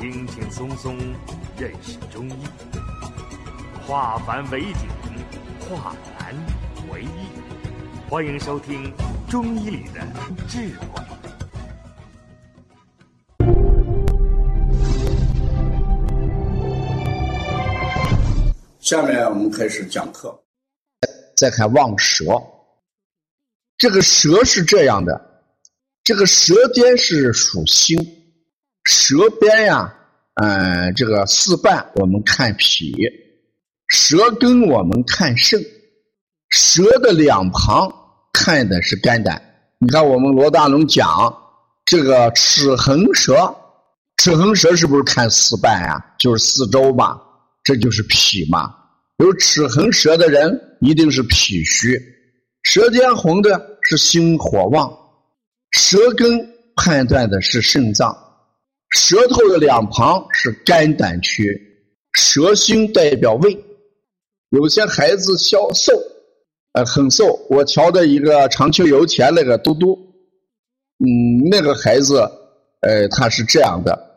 轻轻松松认识中医，化繁为简，化难为易。欢迎收听《中医里的智慧》。下面我们开始讲课。再看望舌，这个舌是这样的，这个舌尖是属心，舌边呀，嗯，这个四瓣我们看脾，舌根我们看肾，舌的两旁看的是肝胆。你看我们罗大龙讲这个齿横舌，齿横舌是不是看四瓣呀？就是四周嘛，这就是脾嘛。有齿横舌的人一定是脾虚，舌尖红的是心火旺，舌根判断的是肾脏，舌头的两旁是肝胆区，舌心代表胃。有些孩子消瘦，呃，很瘦。我瞧的一个长秋油田那个嘟嘟，嗯，那个孩子，呃，他是这样的。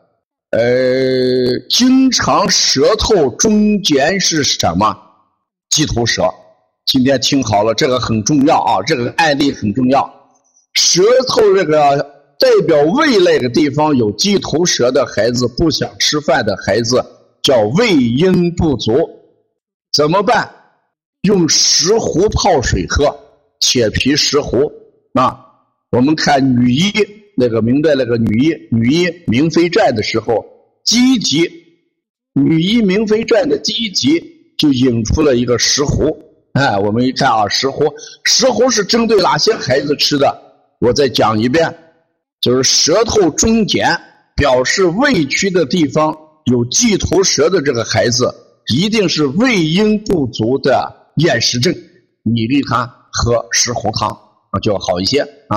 呃，经常舌头中间是什么？鸡头舌。今天听好了，这个很重要啊，这个案例很重要。舌头这个代表胃那个地方有鸡头舌的孩子，不想吃饭的孩子，叫胃阴不足，怎么办？用石斛泡水喝，铁皮石斛啊。我们看女医。那个明代那个女医女医明妃传的时候，第一集女医明妃传的第一集就引出了一个石斛。哎，我们一看啊，石斛，石斛是针对哪些孩子吃的？我再讲一遍，就是舌头中间表示胃区的地方有鸡头舌的这个孩子，一定是胃阴不足的厌食症，你给他喝石斛汤啊，就要好一些啊。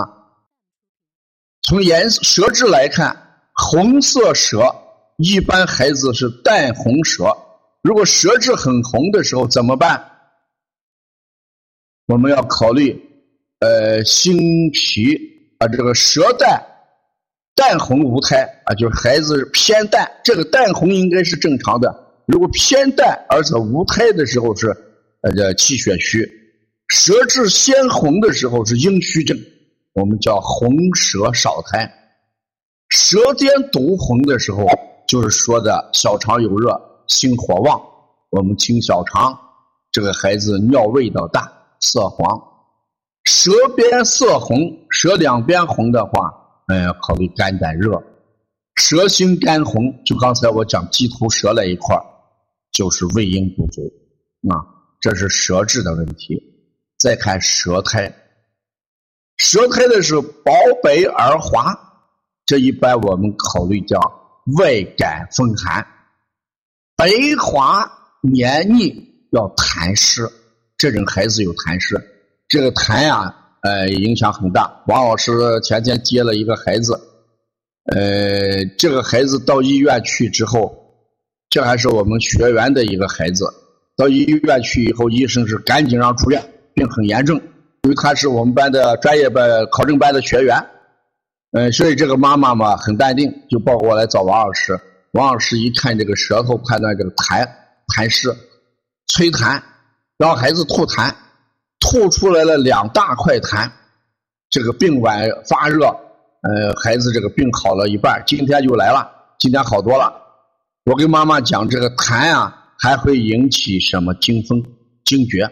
从颜色舌质来看，红色舌一般孩子是淡红舌。如果舌质很红的时候怎么办？我们要考虑，呃，心脾啊，这个舌淡淡红无苔啊，就是孩子偏淡，这个淡红应该是正常的。如果偏淡而且无苔的时候是呃这气血虚，舌质鲜红的时候是阴虚症。我们叫红舌少苔，舌尖毒红的时候，就是说的小肠有热、心火旺。我们清小肠，这个孩子尿味道大、色黄。舌边色红，舌两边红的话，嗯，考虑肝胆热。舌心肝红，就刚才我讲鸡头舌那一块就是胃阴不足啊，这是舌质的问题。再看舌苔。舌苔的是薄白而滑，这一般我们考虑叫外感风寒，白滑黏腻要痰湿，这种孩子有痰湿，这个痰呀，呃，影响很大。王老师前天接了一个孩子，呃，这个孩子到医院去之后，这还是我们学员的一个孩子，到医院去以后，医生是赶紧让出院，病很严重。因为他是我们班的专业班考证班的学员，嗯，所以这个妈妈嘛很淡定，就抱过来找王老师。王老师一看这个舌头，判断这个痰痰湿，催痰，让孩子吐痰，吐出来了两大块痰，这个病晚发热，呃，孩子这个病好了一半，今天就来了，今天好多了。我跟妈妈讲，这个痰啊还会引起什么惊风惊厥，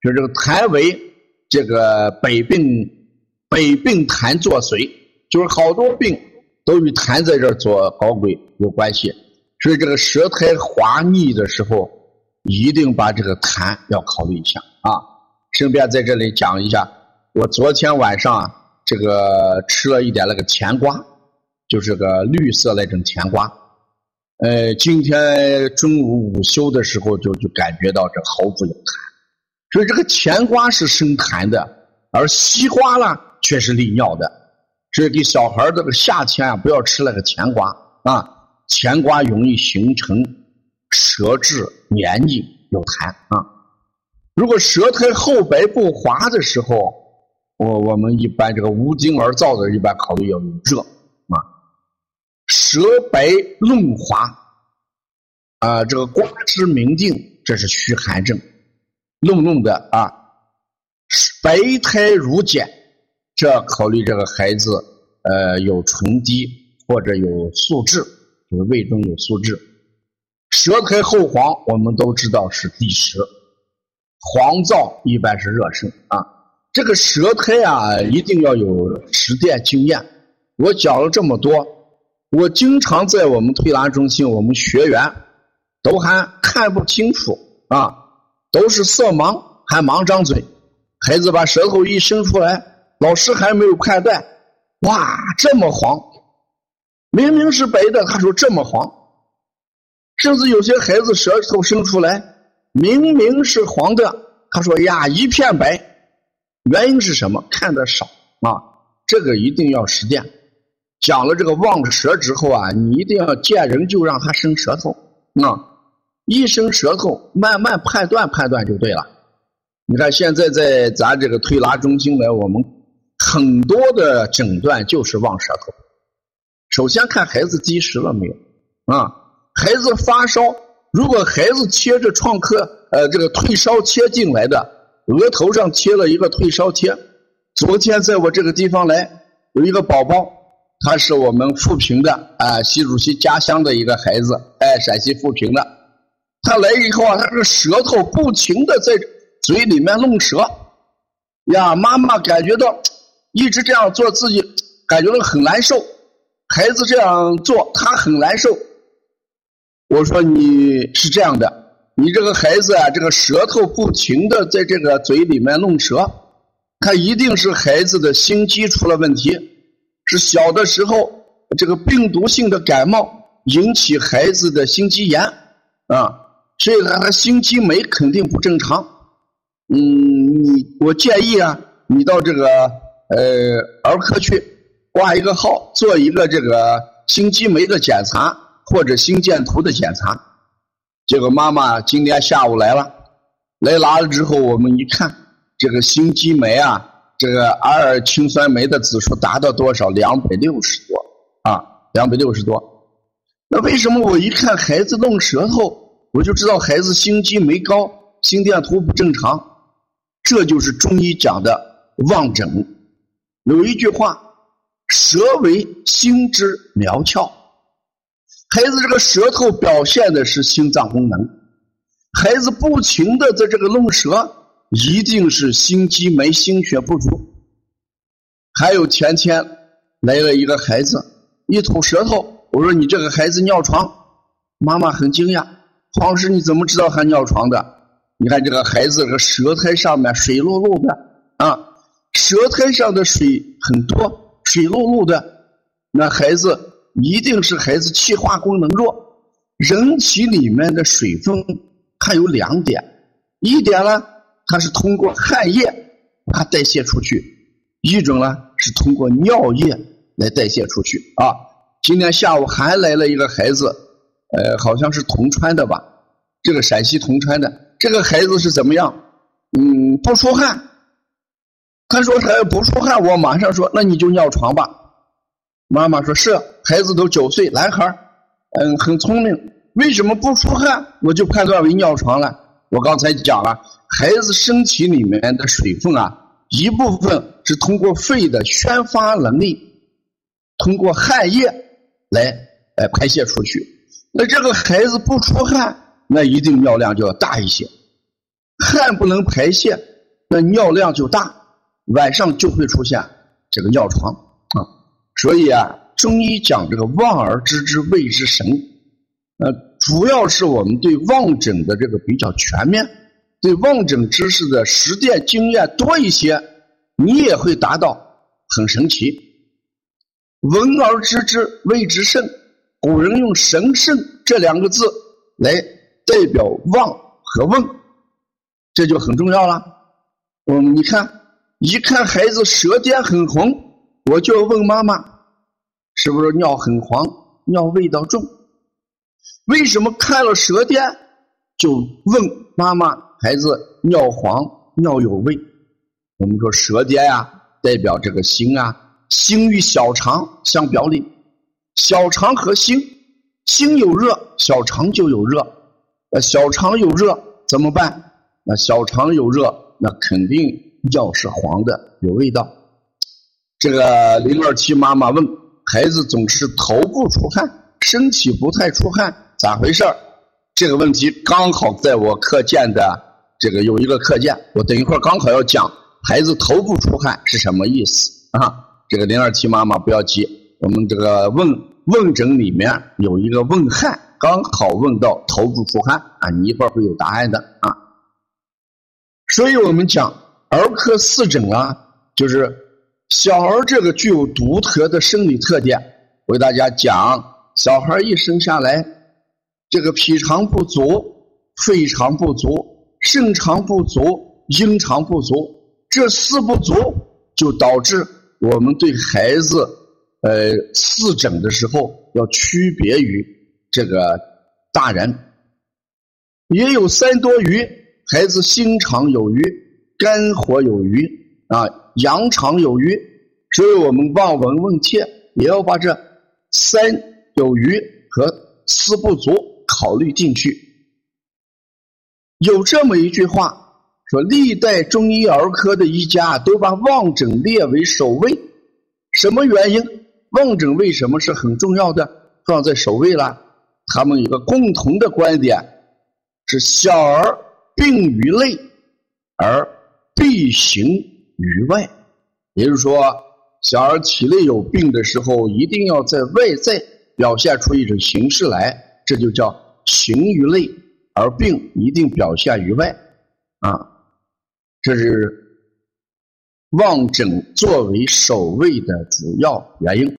就这个痰为。这个百病百病痰作祟，就是好多病都与痰在这儿做搞鬼有关系。所以这个舌苔滑腻的时候，一定把这个痰要考虑一下啊。顺便在这里讲一下，我昨天晚上这个吃了一点那个甜瓜，就是个绿色那种甜瓜。呃，今天中午午休的时候就就感觉到这喉部有痰。所以这个甜瓜是生痰的，而西瓜呢却是利尿的。所以给小孩这个夏天啊，不要吃那个甜瓜啊，甜瓜容易形成舌质黏腻有痰啊。如果舌苔厚白不滑的时候，我我们一般这个无精而燥的，一般考虑要有热啊。舌白论滑，啊，这个瓜汁明净，这是虚寒症。弄弄的啊，白苔如碱，这考虑这个孩子呃有唇滴或者有素质，就是胃中有素质。舌苔厚黄，我们都知道是积食，黄燥一般是热盛啊。这个舌苔啊，一定要有实践经验。我讲了这么多，我经常在我们推拿中心，我们学员都还看不清楚啊。都是色盲，还盲张嘴。孩子把舌头一伸出来，老师还没有判断，哇，这么黄！明明是白的，他说这么黄。甚至有些孩子舌头伸出来，明明是黄的，他说呀，一片白。原因是什么？看的少啊。这个一定要实践。讲了这个望舌之后啊，你一定要见人就让他伸舌头啊。一伸舌头，慢慢判断判断就对了。你看现在在咱这个推拿中心来，我们很多的诊断就是望舌头。首先看孩子积食了没有啊？孩子发烧，如果孩子贴着创克呃这个退烧贴进来的，额头上贴了一个退烧贴。昨天在我这个地方来有一个宝宝，他是我们富平的啊，习主席家乡的一个孩子，哎，陕西富平的。他来以后啊，他这个舌头不停的在嘴里面弄舌，呀，妈妈感觉到一直这样做，自己感觉到很难受。孩子这样做，他很难受。我说你是这样的，你这个孩子啊，这个舌头不停的在这个嘴里面弄舌，他一定是孩子的心肌出了问题，是小的时候这个病毒性的感冒引起孩子的心肌炎啊。所以他他心肌酶肯定不正常，嗯，你我建议啊，你到这个呃儿科去挂一个号，做一个这个心肌酶的检查或者心电图的检查。这个妈妈今天下午来了，来拿了之后，我们一看，这个心肌酶啊，这个二氢酸酶的指数达到多少？两百六十多啊，两百六十多。那为什么我一看孩子弄舌头？我就知道孩子心肌酶高，心电图不正常，这就是中医讲的望诊。有一句话：“舌为心之苗窍。”孩子这个舌头表现的是心脏功能，孩子不停的在这个弄舌，一定是心肌酶、心血不足。还有前天来了一个孩子，一吐舌头，我说：“你这个孩子尿床。”妈妈很惊讶。黄老师，你怎么知道还尿床的？你看这个孩子，这舌苔上面水漉漉的啊，舌苔上的水很多，水漉漉的，那孩子一定是孩子气化功能弱。人体里面的水分它有两点，一点呢，它是通过汗液它代谢出去；一种呢是通过尿液来代谢出去啊。今天下午还来了一个孩子。呃，好像是铜川的吧？这个陕西铜川的这个孩子是怎么样？嗯，不出汗。他说他要不出汗，我马上说那你就尿床吧。妈妈说是，孩子都九岁，男孩嗯，很聪明。为什么不出汗，我就判断为尿床了？我刚才讲了，孩子身体里面的水分啊，一部分是通过肺的宣发能力，通过汗液来来排泄出去。那这个孩子不出汗，那一定尿量就要大一些。汗不能排泄，那尿量就大，晚上就会出现这个尿床。所以啊，中医讲这个望而知之谓之神，呃，主要是我们对望诊的这个比较全面，对望诊知识的实践经验多一些，你也会达到很神奇。闻而知之谓之圣。古人用“神圣”这两个字来代表望和问，这就很重要了。嗯，你看，一看孩子舌尖很红，我就问妈妈，是不是尿很黄，尿味道重？为什么看了舌尖就问妈妈，孩子尿黄，尿有味？我们说舌尖呀，代表这个心啊，心与小肠相表里。小肠和心，心有热，小肠就有热。那小肠有热怎么办？那小肠有热，那肯定尿是黄的，有味道。这个零二七妈妈问孩子总是头部出汗，身体不太出汗，咋回事儿这个问题刚好在我课件的这个有一个课件，我等一会儿刚好要讲孩子头部出汗是什么意思啊？这个零二七妈妈不要急，我们这个问问诊里面有一个问汗，刚好问到头部出汗啊，你一会儿会有答案的啊。所以我们讲儿科四诊啊，就是小儿这个具有独特的生理特点，我给大家讲，小孩一生下来。这个脾肠不足、肺肠不足、肾肠不足、阴肠不足，这四不足就导致我们对孩子呃四诊的时候要区别于这个大人。也有三多余，孩子心肠有余、肝火有余啊、阳长有余，所以我们望闻问切也要把这三有余和四不足。考虑进去，有这么一句话说：历代中医儿科的医家都把望诊列为首位，什么原因？望诊为什么是很重要的，放在首位了？他们有个共同的观点，是小儿病于内，而必行于外。也就是说，小儿体内有病的时候，一定要在外在表现出一种形式来。这就叫形于内，而病一定表现于外，啊，这是望诊作为首位的主要原因。